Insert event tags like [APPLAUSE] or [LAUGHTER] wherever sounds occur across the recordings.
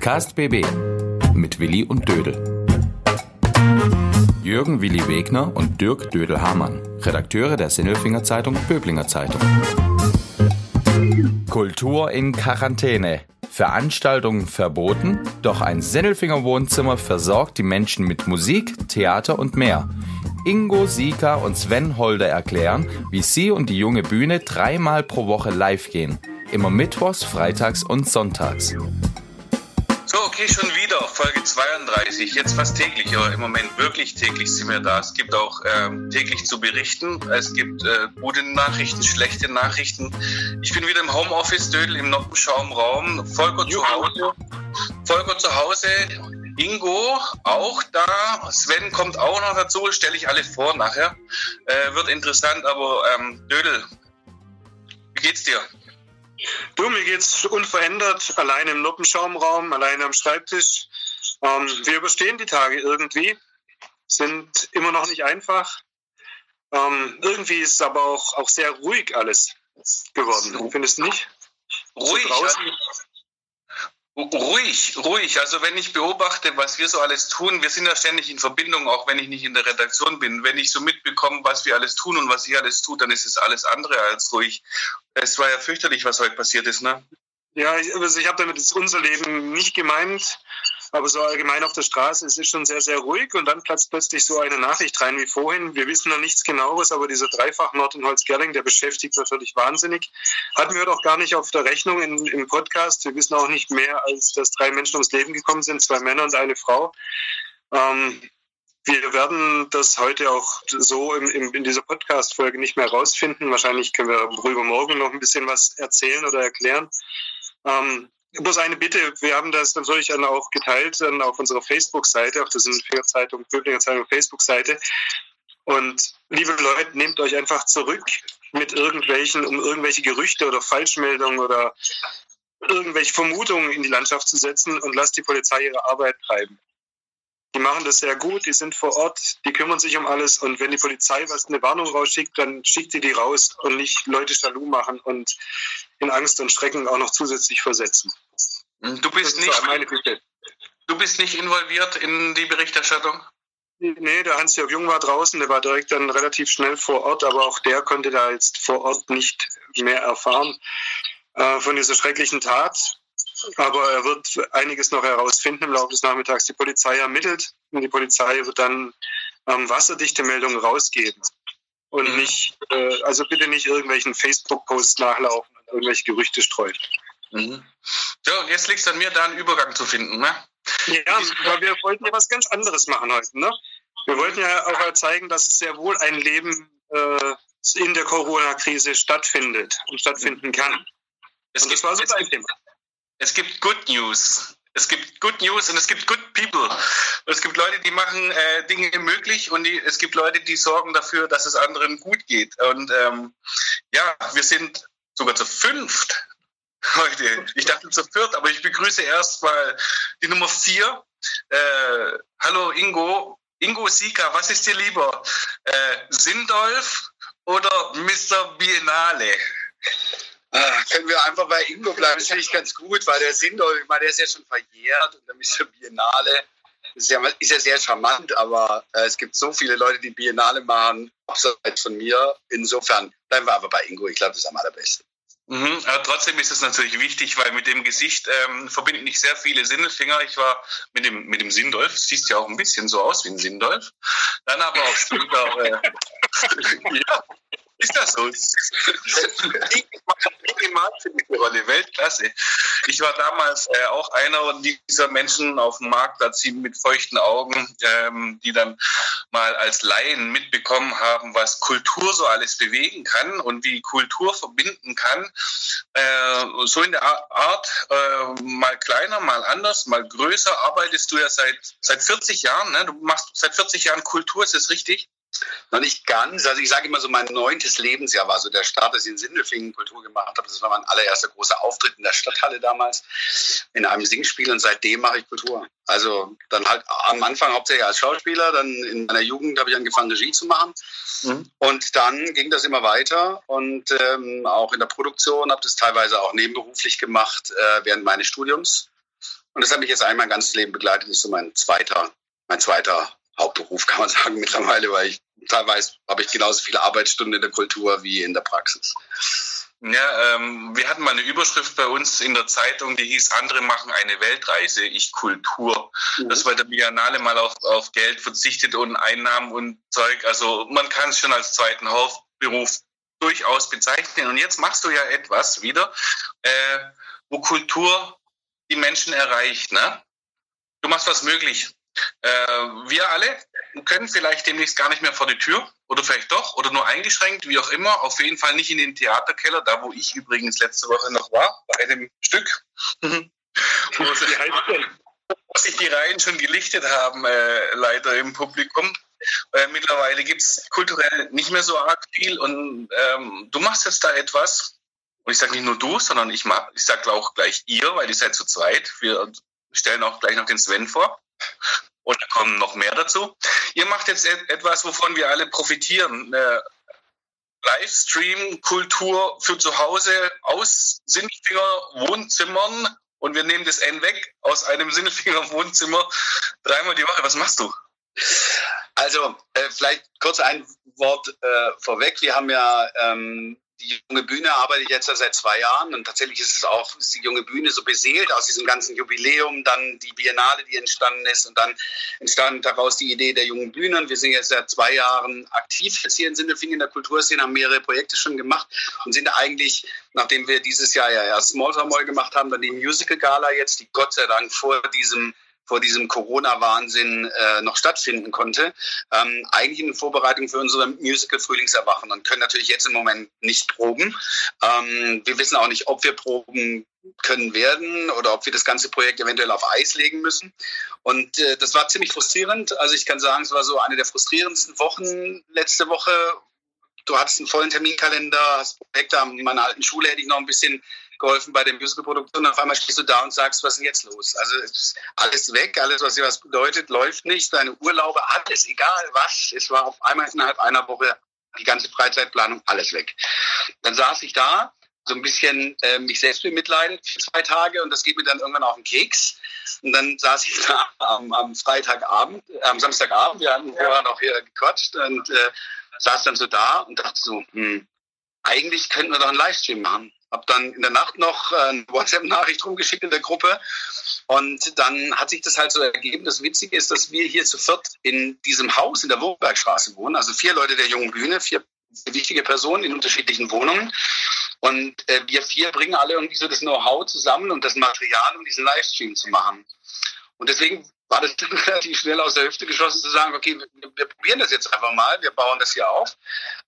Podcast BB mit Willi und Dödel. Jürgen Willi Wegner und Dirk Dödel-Hamann, Redakteure der Sinnelfinger Zeitung Böblinger Zeitung. Kultur in Quarantäne. Veranstaltungen verboten, doch ein Sinnelfinger Wohnzimmer versorgt die Menschen mit Musik, Theater und mehr. Ingo, Sika und Sven Holder erklären, wie sie und die junge Bühne dreimal pro Woche live gehen. Immer mittwochs, freitags und sonntags. So, okay, schon wieder Folge 32. Jetzt fast täglich, aber im Moment wirklich täglich sind wir da. Es gibt auch ähm, täglich zu berichten. Es gibt äh, gute Nachrichten, schlechte Nachrichten. Ich bin wieder im Homeoffice, Dödel im Noppenschaumraum. Volker zu Hause. Volker zu Hause. Ingo auch da. Sven kommt auch noch dazu. Stelle ich alle vor nachher. Äh, wird interessant, aber ähm, Dödel, wie geht's dir? Du, mir geht's unverändert, alleine im Noppenschaumraum, alleine am Schreibtisch. Ähm, wir überstehen die Tage irgendwie, sind immer noch nicht einfach. Ähm, irgendwie ist es aber auch, auch sehr ruhig alles geworden. Findest du nicht? Ruhig. So Ruhig, ruhig. Also wenn ich beobachte, was wir so alles tun, wir sind ja ständig in Verbindung, auch wenn ich nicht in der Redaktion bin. Wenn ich so mitbekomme, was wir alles tun und was ihr alles tut, dann ist es alles andere als ruhig. Es war ja fürchterlich, was heute passiert ist, ne? Ja, also ich habe damit unser Leben nicht gemeint, aber so allgemein auf der Straße, es ist schon sehr, sehr ruhig und dann platzt plötzlich so eine Nachricht rein wie vorhin. Wir wissen noch nichts genaueres, aber dieser Dreifachmord in Holzgerling, der beschäftigt natürlich wahnsinnig. Hatten wir doch gar nicht auf der Rechnung in, im Podcast. Wir wissen auch nicht mehr, als dass drei Menschen ums Leben gekommen sind, zwei Männer und eine Frau. Ähm, wir werden das heute auch so in, in, in dieser Podcast-Folge nicht mehr rausfinden. Wahrscheinlich können wir darüber morgen noch ein bisschen was erzählen oder erklären. Ähm, bloß eine Bitte, wir haben das natürlich dann auch geteilt dann auf unserer Facebook-Seite, auf der Zeitung, Böblinger Zeitung Facebook-Seite. Und liebe Leute, nehmt euch einfach zurück mit irgendwelchen, um irgendwelche Gerüchte oder Falschmeldungen oder irgendwelche Vermutungen in die Landschaft zu setzen und lasst die Polizei ihre Arbeit treiben. Die machen das sehr gut, die sind vor Ort, die kümmern sich um alles und wenn die Polizei was eine Warnung rausschickt, dann schickt die die raus und nicht Leute jaloux machen und in Angst und Schrecken auch noch zusätzlich versetzen. Du bist nicht Du bist nicht involviert in die Berichterstattung? Nee, der Hans-Jörg Jung war draußen, der war direkt dann relativ schnell vor Ort, aber auch der konnte da jetzt vor Ort nicht mehr erfahren äh, von dieser schrecklichen Tat. Aber er wird einiges noch herausfinden im Laufe des Nachmittags. Die Polizei ermittelt und die Polizei wird dann ähm, wasserdichte Meldungen rausgeben. Und mhm. nicht, äh, also bitte nicht irgendwelchen Facebook-Posts nachlaufen und irgendwelche Gerüchte streuen. Mhm. So, und jetzt liegt es an mir, da einen Übergang zu finden, ne? Ja, weil wir wollten ja was ganz anderes machen heute, ne? Wir wollten ja auch zeigen, dass es sehr wohl ein Leben äh, in der Corona-Krise stattfindet und stattfinden kann. Es und das war so ein Thema. Es gibt Good News. Es gibt Good News und es gibt Good People. es gibt Leute, die machen äh, Dinge möglich und die, es gibt Leute, die sorgen dafür, dass es anderen gut geht. Und ähm, ja, wir sind sogar zu fünft [LAUGHS] heute. Ich dachte zu viert, aber ich begrüße erstmal die Nummer vier. Äh, hallo Ingo. Ingo Sika, was ist dir lieber? Äh, Sindolf oder Mr. Biennale? Ah, können wir einfach bei Ingo bleiben? Das finde ich ganz gut, weil der Sindolf, ich meine, der ist ja schon verjährt und der Mr. Biennale ist ja, ist ja sehr charmant, aber äh, es gibt so viele Leute, die Biennale machen, abseits von mir. Insofern bleiben wir aber bei Ingo. Ich glaube, das ist am allerbesten. Mhm, aber trotzdem ist es natürlich wichtig, weil mit dem Gesicht ähm, verbinden nicht sehr viele Sinnelfinger. Ich war mit dem, mit dem Sindolf, siehst ja auch ein bisschen so aus wie ein Sindolf. Dann aber auch später, äh, [LAUGHS] ja, ist das so? [LAUGHS] Rolle, Weltklasse. Ich war damals äh, auch einer dieser Menschen auf dem Marktplatz mit feuchten Augen, ähm, die dann mal als Laien mitbekommen haben, was Kultur so alles bewegen kann und wie Kultur verbinden kann. Äh, so in der Art, äh, mal kleiner, mal anders, mal größer, arbeitest du ja seit, seit 40 Jahren. Ne? Du machst seit 40 Jahren Kultur, ist das richtig? Noch nicht ganz. Also ich sage immer so, mein neuntes Lebensjahr war so der Start, dass ich in Sindelfingen Kultur gemacht habe. Das war mein allererster großer Auftritt in der Stadthalle damals in einem Singspiel und seitdem mache ich Kultur. Also dann halt am Anfang hauptsächlich als Schauspieler, dann in meiner Jugend habe ich angefangen Regie zu machen mhm. und dann ging das immer weiter und ähm, auch in der Produktion habe das teilweise auch nebenberuflich gemacht äh, während meines Studiums Und das hat mich jetzt einmal mein ganzes Leben begleitet. Das ist so mein zweiter, mein zweiter Hauptberuf, kann man [LAUGHS] sagen, mittlerweile, weil ich teilweise habe ich genauso viele Arbeitsstunden in der Kultur wie in der Praxis. Ja, ähm, wir hatten mal eine Überschrift bei uns in der Zeitung, die hieß, andere machen eine Weltreise, ich Kultur. Mhm. Das war der Biennale mal auf, auf Geld verzichtet und Einnahmen und Zeug. Also man kann es schon als zweiten Hauptberuf durchaus bezeichnen. Und jetzt machst du ja etwas wieder, äh, wo Kultur die Menschen erreicht. Ne? Du machst was möglich. Äh, wir alle können vielleicht demnächst gar nicht mehr vor die Tür oder vielleicht doch oder nur eingeschränkt, wie auch immer. Auf jeden Fall nicht in den Theaterkeller, da wo ich übrigens letzte Woche noch war, bei einem Stück. [LAUGHS] wo, sich die Reihen schon gelichtet haben, äh, leider im Publikum. Äh, mittlerweile gibt es kulturell nicht mehr so arg viel und ähm, du machst jetzt da etwas. Und ich sage nicht nur du, sondern ich, ich sage auch gleich ihr, weil ihr seid zu zweit. Wir stellen auch gleich noch den Sven vor. Und da kommen noch mehr dazu. Ihr macht jetzt etwas, wovon wir alle profitieren. Eine Livestream-Kultur für zu Hause aus Sinnfinger Wohnzimmern und wir nehmen das N weg aus einem Sinnfinger Wohnzimmer dreimal die Woche. Was machst du? Also, äh, vielleicht kurz ein Wort äh, vorweg. Wir haben ja ähm, die junge Bühne arbeite ich jetzt seit zwei Jahren und tatsächlich ist es auch, ist die junge Bühne so beseelt aus diesem ganzen Jubiläum, dann die Biennale, die entstanden ist und dann entstand daraus die Idee der jungen Bühne und wir sind jetzt seit zwei Jahren aktiv jetzt hier in Sindelfingen in der Kulturszene, haben mehrere Projekte schon gemacht und sind eigentlich, nachdem wir dieses Jahr ja erst Smalltalk gemacht haben, dann die Musical Gala jetzt, die Gott sei Dank vor diesem vor diesem Corona-Wahnsinn äh, noch stattfinden konnte, ähm, eigentlich in Vorbereitung für unser Musical Frühlingserwachen und können natürlich jetzt im Moment nicht proben. Ähm, wir wissen auch nicht, ob wir proben können werden oder ob wir das ganze Projekt eventuell auf Eis legen müssen. Und äh, das war ziemlich frustrierend. Also ich kann sagen, es war so eine der frustrierendsten Wochen letzte Woche. Du hattest einen vollen Terminkalender, hast Projekte in meiner alten Schule hätte ich noch ein bisschen geholfen bei der Musicalproduktion. Auf einmal stehst du da und sagst, was ist denn jetzt los? Also es ist alles weg, alles, was dir was bedeutet, läuft nicht. Deine Urlaube, alles, egal was. Es war auf einmal innerhalb einer Woche die ganze Freizeitplanung, alles weg. Dann saß ich da, so ein bisschen äh, mich selbst bemitleidet für zwei Tage und das geht mir dann irgendwann auf den Keks. Und dann saß ich [LAUGHS] da am, am Freitagabend, äh, am Samstagabend, wir hatten vorher noch hier gequatscht und äh, saß dann so da und dachte so, hm, eigentlich könnten wir doch einen Livestream machen. Hab dann in der Nacht noch eine WhatsApp-Nachricht rumgeschickt in der Gruppe. Und dann hat sich das halt so ergeben. Das Witzige ist, dass wir hier zu viert in diesem Haus in der Wurmbergstraße wohnen. Also vier Leute der jungen Bühne, vier wichtige Personen in unterschiedlichen Wohnungen. Und äh, wir vier bringen alle irgendwie so das Know-how zusammen und das Material, um diesen Livestream zu machen. Und deswegen war das [LAUGHS] relativ schnell aus der Hüfte geschossen zu sagen, okay, wir, wir, probieren das jetzt einfach mal, wir bauen das hier auf.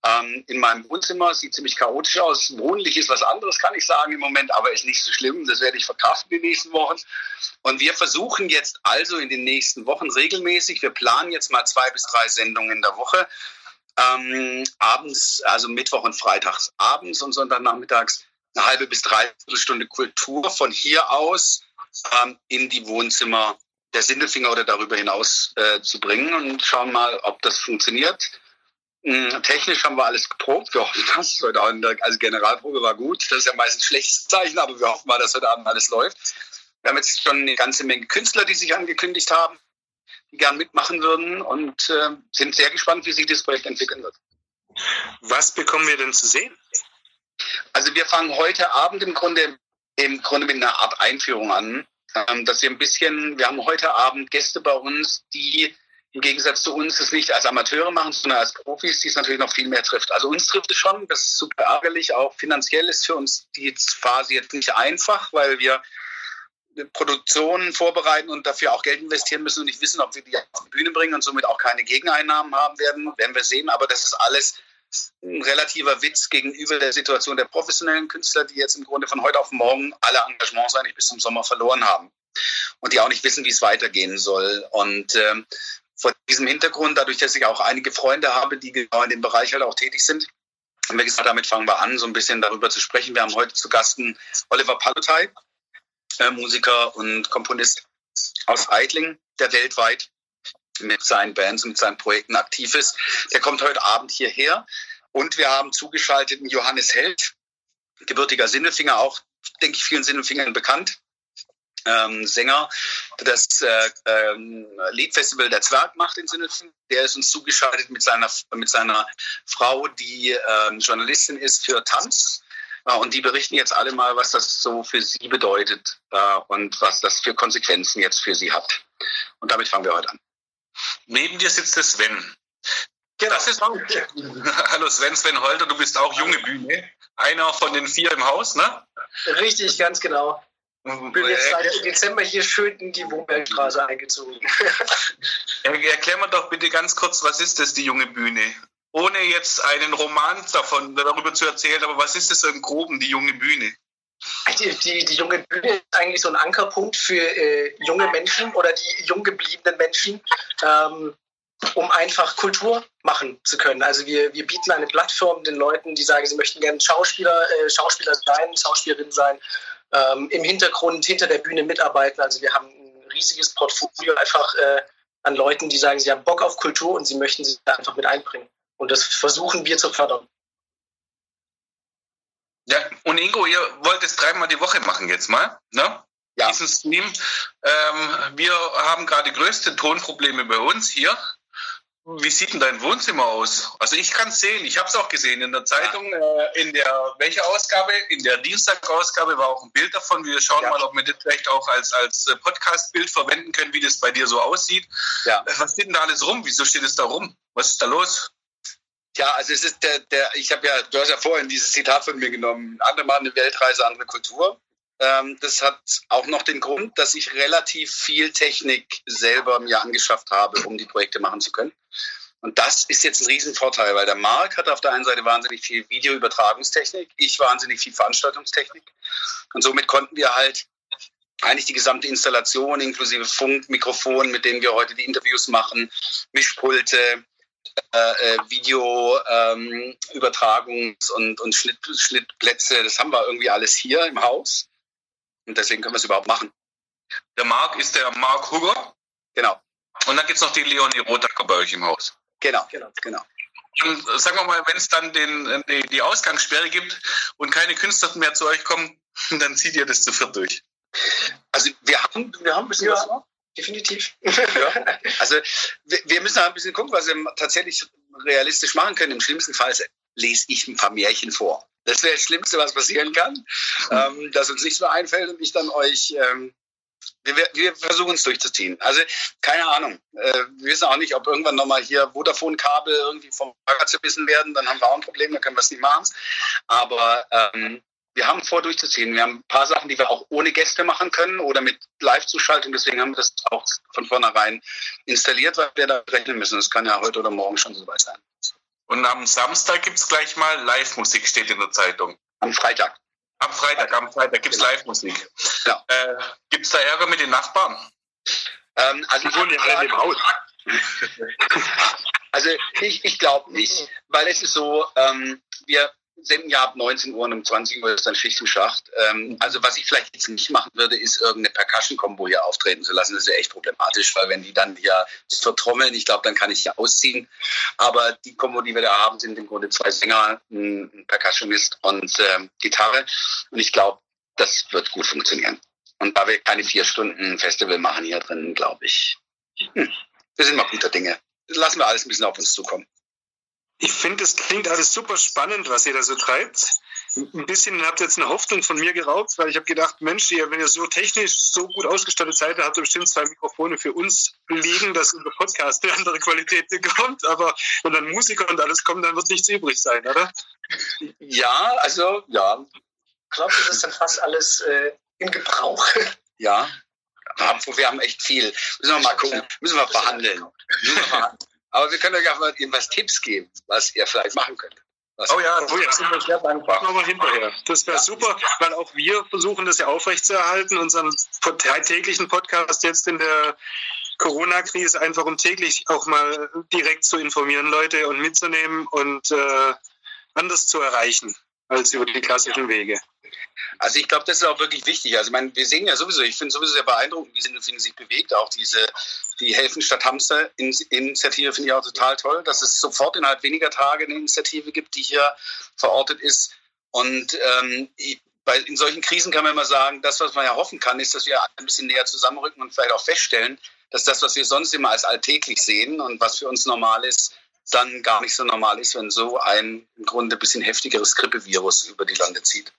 Ähm, in meinem Wohnzimmer sieht ziemlich chaotisch aus. Wohnlich ist was anderes, kann ich sagen im Moment, aber ist nicht so schlimm. Das werde ich verkraften die nächsten Wochen. Und wir versuchen jetzt also in den nächsten Wochen regelmäßig, wir planen jetzt mal zwei bis drei Sendungen in der Woche, ähm, abends, also Mittwoch und Freitags abends und Sonntagnachmittags eine halbe bis dreiviertel Stunde Kultur von hier aus ähm, in die Wohnzimmer der Sindelfinger oder darüber hinaus äh, zu bringen und schauen mal, ob das funktioniert. Mhm, technisch haben wir alles geprobt. Wir hoffen, dass es heute Abend, also Generalprobe war gut. Das ist ja meistens ein schlechtes Zeichen, aber wir hoffen mal, dass heute Abend alles läuft. Wir haben jetzt schon eine ganze Menge Künstler, die sich angekündigt haben, die gern mitmachen würden und äh, sind sehr gespannt, wie sich das Projekt entwickeln wird. Was bekommen wir denn zu sehen? Also wir fangen heute Abend im Grunde, im Grunde mit einer Art Einführung an ähm, dass wir ein bisschen, wir haben heute Abend Gäste bei uns, die im Gegensatz zu uns es nicht als Amateure machen, sondern als Profis, die es natürlich noch viel mehr trifft. Also uns trifft es schon, das ist super ärgerlich. Auch finanziell ist für uns die Phase jetzt nicht einfach, weil wir Produktionen vorbereiten und dafür auch Geld investieren müssen und nicht wissen, ob wir die auf die Bühne bringen und somit auch keine Gegeneinnahmen haben werden, werden wir sehen. Aber das ist alles ein relativer Witz gegenüber der Situation der professionellen Künstler, die jetzt im Grunde von heute auf morgen alle Engagements eigentlich bis zum Sommer verloren haben und die auch nicht wissen, wie es weitergehen soll. Und ähm, vor diesem Hintergrund, dadurch, dass ich auch einige Freunde habe, die genau in dem Bereich halt auch tätig sind, haben wir gesagt, damit fangen wir an, so ein bisschen darüber zu sprechen. Wir haben heute zu Gasten Oliver Palutay, äh, Musiker und Komponist aus Eitling, der weltweit mit seinen Bands und mit seinen Projekten aktiv ist. Der kommt heute Abend hierher. Und wir haben zugeschaltet einen Johannes Held, gebürtiger Sinnefinger, auch, denke ich, vielen Sinnefingern bekannt. ähm, Sänger das äh, ähm, Liedfestival der Zwerg macht in Sindelfingen. Der ist uns zugeschaltet mit seiner, mit seiner Frau, die ähm, Journalistin ist für Tanz. Äh, und die berichten jetzt alle mal, was das so für sie bedeutet äh, und was das für Konsequenzen jetzt für sie hat. Und damit fangen wir heute an. Neben dir sitzt der Sven. Genau. Das ist auch, [LAUGHS] Hallo Sven, Sven Holter, du bist auch junge Bühne. Einer von den vier im Haus, ne? Richtig, ganz genau. Ich bin jetzt seit Dezember hier schön in die Wohnbergstraße eingezogen. [LAUGHS] Erklär mir doch bitte ganz kurz, was ist das, die junge Bühne? Ohne jetzt einen Roman davon darüber zu erzählen, aber was ist das so im Groben, die junge Bühne? Die, die, die junge Bühne ist eigentlich so ein Ankerpunkt für äh, junge Menschen oder die jung gebliebenen Menschen, ähm, um einfach Kultur machen zu können. Also wir, wir bieten eine Plattform den Leuten, die sagen, sie möchten gerne Schauspieler, äh, Schauspieler sein, Schauspielerin sein ähm, im Hintergrund hinter der Bühne mitarbeiten. Also wir haben ein riesiges Portfolio einfach äh, an Leuten, die sagen, sie haben Bock auf Kultur und sie möchten sich da einfach mit einbringen. Und das versuchen wir zu fördern. Ja, und Ingo, ihr wollt es dreimal die Woche machen jetzt mal, ne? Ja. Diesen Stream. Ähm, wir haben gerade größte Tonprobleme bei uns hier. Wie sieht denn dein Wohnzimmer aus? Also ich kann es sehen, ich habe es auch gesehen in der Zeitung, äh, in der, welche Ausgabe? In der Dienstagausgabe war auch ein Bild davon. Wir schauen ja. mal, ob wir das vielleicht auch als, als äh, Podcast-Bild verwenden können, wie das bei dir so aussieht. Ja. Äh, was steht denn da alles rum? Wieso steht es da rum? Was ist da los? Ja, also es ist der, der, ich habe ja, du hast ja vorhin dieses Zitat von mir genommen, andere Mal eine Weltreise, andere Kultur. Ähm, das hat auch noch den Grund, dass ich relativ viel Technik selber mir angeschafft habe, um die Projekte machen zu können. Und das ist jetzt ein Riesenvorteil, weil der Marc hat auf der einen Seite wahnsinnig viel Videoübertragungstechnik, ich wahnsinnig viel Veranstaltungstechnik. Und somit konnten wir halt eigentlich die gesamte Installation inklusive Funk, Mikrofon, mit denen wir heute die Interviews machen, Mischpulte, äh, äh Video, ähm, und, und Schnitt, Schnittplätze, das haben wir irgendwie alles hier im Haus. Und deswegen können wir es überhaupt machen. Der Marc ist der Marc Hugger. Genau. Und dann gibt es noch die Leonie Rotacker bei euch im Haus. Genau, genau, genau. Und äh, sagen wir mal, wenn es dann den, äh, die, die Ausgangssperre gibt und keine Künstler mehr zu euch kommen, [LAUGHS] dann zieht ihr das zu viert durch. Also wir haben, wir haben ein bisschen ja, was. Definitiv. Ja. [LAUGHS] Also wir, wir müssen ein bisschen gucken, was wir tatsächlich realistisch machen können. Im schlimmsten Fall lese ich ein paar Märchen vor. Das wäre das Schlimmste, was passieren kann, ähm, dass uns nichts mehr einfällt und ich dann euch, ähm, wir, wir versuchen es durchzuziehen. Also keine Ahnung. Äh, wir wissen auch nicht, ob irgendwann nochmal hier Vodafone-Kabel irgendwie vom Lager zerbissen werden. Dann haben wir auch ein Problem, dann können wir es nicht machen. Aber ähm, wir haben vor, durchzuziehen. Wir haben ein paar Sachen, die wir auch ohne Gäste machen können oder mit Live-Zuschaltung. Deswegen haben wir das auch von vornherein installiert, weil wir da rechnen müssen. Das kann ja heute oder morgen schon soweit sein. Und am Samstag gibt es gleich mal Live-Musik, steht in der Zeitung. Am Freitag. Am Freitag, am Freitag gibt es genau. Live-Musik. Ja. Äh, gibt es da Ärger mit den Nachbarn? Ähm, also ich wohne ja in dem Haus. [LAUGHS] also ich, ich glaube nicht, weil es ist so, ähm, wir senden ja ab 19 Uhr und um 20 Uhr ist dann Schicht im Schacht. Ähm, also was ich vielleicht jetzt nicht machen würde, ist irgendeine Percussion-Combo hier auftreten zu lassen. Das wäre echt problematisch, weil wenn die dann hier vertrommeln, ich glaube, dann kann ich hier ausziehen. Aber die Combo, die wir da haben, sind im Grunde zwei Sänger, ein Percussionist und ähm, Gitarre. Und ich glaube, das wird gut funktionieren. Und da wir keine vier Stunden Festival machen hier drin, glaube ich, hm, wir sind mal guter Dinge. Lassen wir alles ein bisschen auf uns zukommen. Ich finde, es klingt alles super spannend, was ihr da so treibt. Ein bisschen habt ihr jetzt eine Hoffnung von mir geraubt, weil ich habe gedacht, Mensch, ihr, wenn ihr so technisch so gut ausgestattet seid, habt ihr bestimmt zwei Mikrofone für uns liegen, dass unser Podcast eine andere Qualität bekommt. Aber wenn dann Musiker und alles kommen, dann wird nichts übrig sein, oder? Ja, also ja. Ich glaube, das ist dann fast alles äh, in Gebrauch. Ja, wir haben echt viel. Müssen wir mal gucken. Müssen wir verhandeln. Müssen wir verhandeln. Aber wir können euch auch mal was Tipps geben, was ihr vielleicht machen könnt. Was oh ja, oh ja, sind wir sehr dankbar. Wir hinterher. Das wäre ja. super, weil auch wir versuchen das ja aufrechtzuerhalten, unseren täglichen Podcast jetzt in der Corona-Krise, einfach um täglich auch mal direkt zu informieren, Leute und mitzunehmen und äh, anders zu erreichen als über die klassischen Wege. Also ich glaube, das ist auch wirklich wichtig. Also ich meine, wir sehen ja sowieso, ich finde sowieso sehr beeindruckend, wie Sindelfingen sich bewegt. Auch diese, die Helfen statt Hamster Initiative finde ich auch total toll, dass es sofort innerhalb weniger Tage eine Initiative gibt, die hier verortet ist. Und ähm, weil in solchen Krisen kann man immer sagen, das, was man ja hoffen kann, ist, dass wir ein bisschen näher zusammenrücken und vielleicht auch feststellen, dass das, was wir sonst immer als alltäglich sehen und was für uns normal ist, dann gar nicht so normal ist, wenn so ein im Grunde ein bisschen heftigeres Grippevirus über die Lande zieht.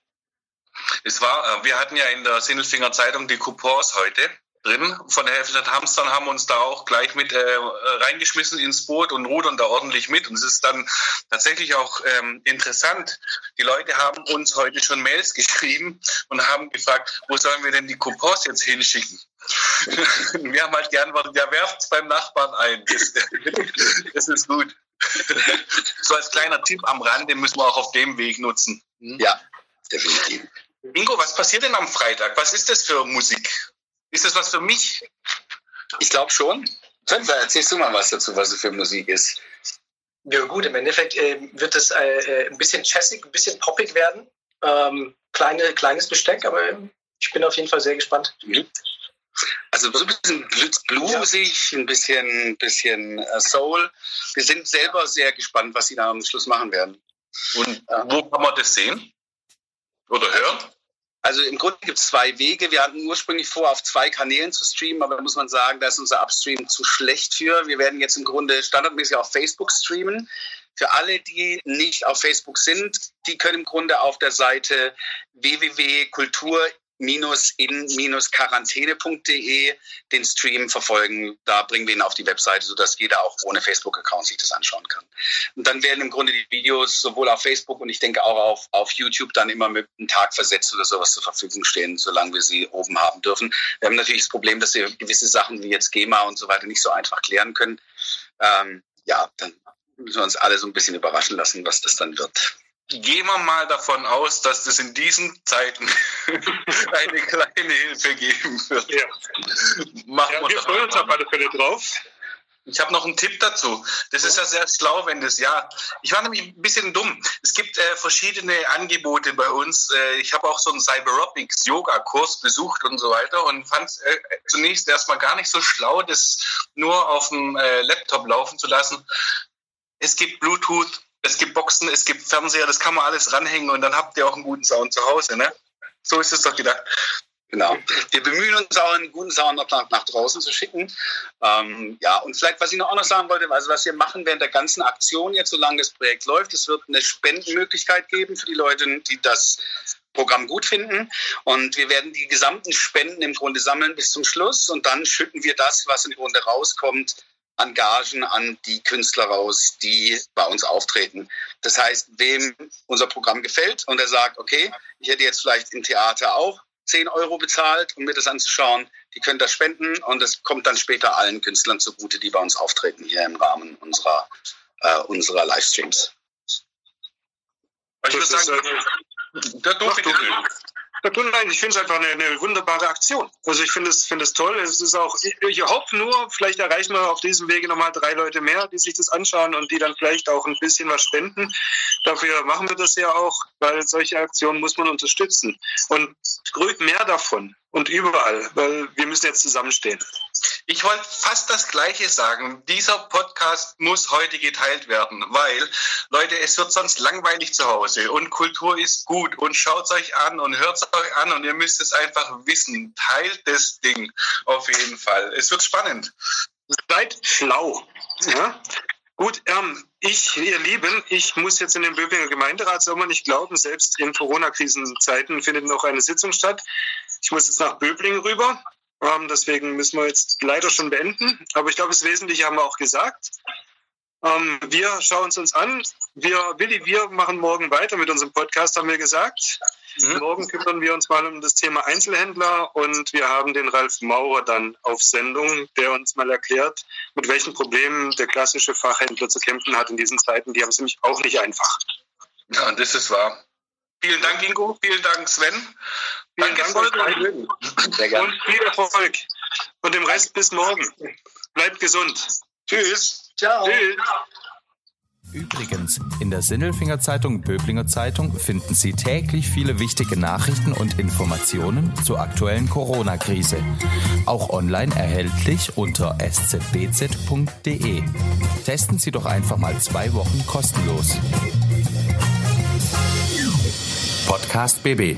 Es war, äh, wir hatten ja in der Sinnelfinger Zeitung die Coupons heute drin von der Helfstadt Hamstern haben uns da auch gleich mit äh, reingeschmissen ins Boot und rudern da ordentlich mit. Und es ist dann tatsächlich auch ähm, interessant. Die Leute haben uns heute schon Mails geschrieben und haben gefragt, wo sollen wir denn die Coupons jetzt hinschicken? [LAUGHS] wir haben halt geantwortet, ja, werft's beim Nachbarn ein. Das, [LAUGHS] das ist gut. so als kleiner Tipp am Rande müssen wir auch auf dem Weg nutzen. Hm? Ja, definitiv. Ingo, was passiert denn am Freitag? Was ist das für Musik? Ist das was für mich? Ich glaube schon. Sven, erzählst du mal was dazu, was es für Musik ist. Ja gut, im Endeffekt äh, wird es äh, ein bisschen jazzig, ein bisschen poppig werden. Ähm, kleine, kleines Besteck, aber ich bin auf jeden Fall sehr gespannt. Mhm. Also so ein bisschen bluesig, ein bisschen, bisschen äh, Soul. Wir sind selber sehr gespannt, was sie da am Schluss machen werden. Und wo kann man das sehen? Oder hören? Also im Grunde gibt es zwei Wege. Wir hatten ursprünglich vor, auf zwei Kanälen zu streamen, aber da muss man sagen, da ist unser Upstream zu schlecht für. Wir werden jetzt im Grunde standardmäßig auf Facebook streamen. Für alle, die nicht auf Facebook sind, die können im Grunde auf der Seite www.kultur in-quarantäne.de den Stream verfolgen. Da bringen wir ihn auf die Webseite, sodass jeder auch ohne Facebook-Account sich das anschauen kann. Und dann werden im Grunde die Videos sowohl auf Facebook und ich denke auch auf, auf YouTube dann immer mit einem Tag versetzt oder sowas zur Verfügung stehen, solange wir sie oben haben dürfen. Wir haben natürlich das Problem, dass wir gewisse Sachen wie jetzt GEMA und so weiter nicht so einfach klären können. Ähm, ja, dann müssen wir uns alle so ein bisschen überraschen lassen, was das dann wird gehen wir mal davon aus, dass es in diesen Zeiten [LAUGHS] eine kleine Hilfe geben wird. Ja. Machen ja, wir, wir freuen uns auf alle Fälle drauf. Ich habe noch einen Tipp dazu. Das ist ja sehr schlau, wenn das ja. Ich war nämlich ein bisschen dumm. Es gibt äh, verschiedene Angebote bei uns. Äh, ich habe auch so einen Cyberopics Yoga Kurs besucht und so weiter und fand es äh, zunächst erstmal gar nicht so schlau, das nur auf dem äh, Laptop laufen zu lassen. Es gibt Bluetooth, es gibt Boxen, es gibt Fernseher, das kann man alles ranhängen und dann habt ihr auch einen guten Sound zu Hause, ne? So ist es doch gedacht. Genau. Wir bemühen uns auch, einen guten Sound nach, draußen zu schicken. Ähm, ja, und vielleicht, was ich noch auch noch sagen wollte, also was wir machen während der ganzen Aktion jetzt, solange das Projekt läuft, es wird eine Spendenmöglichkeit geben für die Leute, die das Programm gut finden. Und wir werden die gesamten Spenden im Grunde sammeln bis zum Schluss und dann schütten wir das, was im Grunde rauskommt, an Gagen an die Künstler raus, die bei uns auftreten. Das heißt, wem unser Programm gefällt und er sagt, okay, ich hätte jetzt vielleicht im Theater auch 10 Euro bezahlt, um mir das anzuschauen, die können das spenden und das kommt dann später allen Künstlern zugute, die bei uns auftreten, hier im Rahmen unserer, äh, unserer Livestreams. Ich würde sagen, Nein, ich finde es einfach eine, eine, wunderbare Aktion. Also ich finde es, finde es toll. Es ist auch, ich, hoffe nur, vielleicht erreichen wir auf diesem Wege nochmal drei Leute mehr, die sich das anschauen und die dann vielleicht auch ein bisschen was spenden. Dafür machen wir das ja auch, weil solche Aktionen muss man unterstützen. Und ruhig mehr davon und überall, weil wir müssen jetzt zusammenstehen. Ich wollte fast das Gleiche sagen. Dieser Podcast muss heute geteilt werden, weil, Leute, es wird sonst langweilig zu Hause und Kultur ist gut und schaut euch an und hört es euch an und ihr müsst es einfach wissen. Teilt das Ding auf jeden Fall. Es wird spannend. Seid schlau. Ja? Gut, ähm, ich, ihr Lieben, ich muss jetzt in den Böblinger Gemeinderat, soll man nicht glauben, selbst in Corona-Krisenzeiten findet noch eine Sitzung statt. Ich muss jetzt nach Böblingen rüber, ähm, deswegen müssen wir jetzt leider schon beenden. Aber ich glaube, das Wesentliche haben wir auch gesagt. Ähm, wir schauen es uns an. Wir, Willi, wir machen morgen weiter mit unserem Podcast, haben wir gesagt. Mhm. Morgen kümmern wir uns mal um das Thema Einzelhändler und wir haben den Ralf Maurer dann auf Sendung, der uns mal erklärt, mit welchen Problemen der klassische Fachhändler zu kämpfen hat in diesen Zeiten. Die haben es nämlich auch nicht einfach. Ja, das ist wahr. Vielen Dank, Ingo. Vielen Dank, Sven. Vielen Danke, Dank. Sehr gerne. Und viel Erfolg. Und dem Rest bis morgen. Bleibt gesund. Tschüss. Ciao. Tschüss. Übrigens, in der Sinnelfinger Zeitung Böblinger Zeitung finden Sie täglich viele wichtige Nachrichten und Informationen zur aktuellen Corona-Krise. Auch online erhältlich unter szbz.de. Testen Sie doch einfach mal zwei Wochen kostenlos. Podcast BB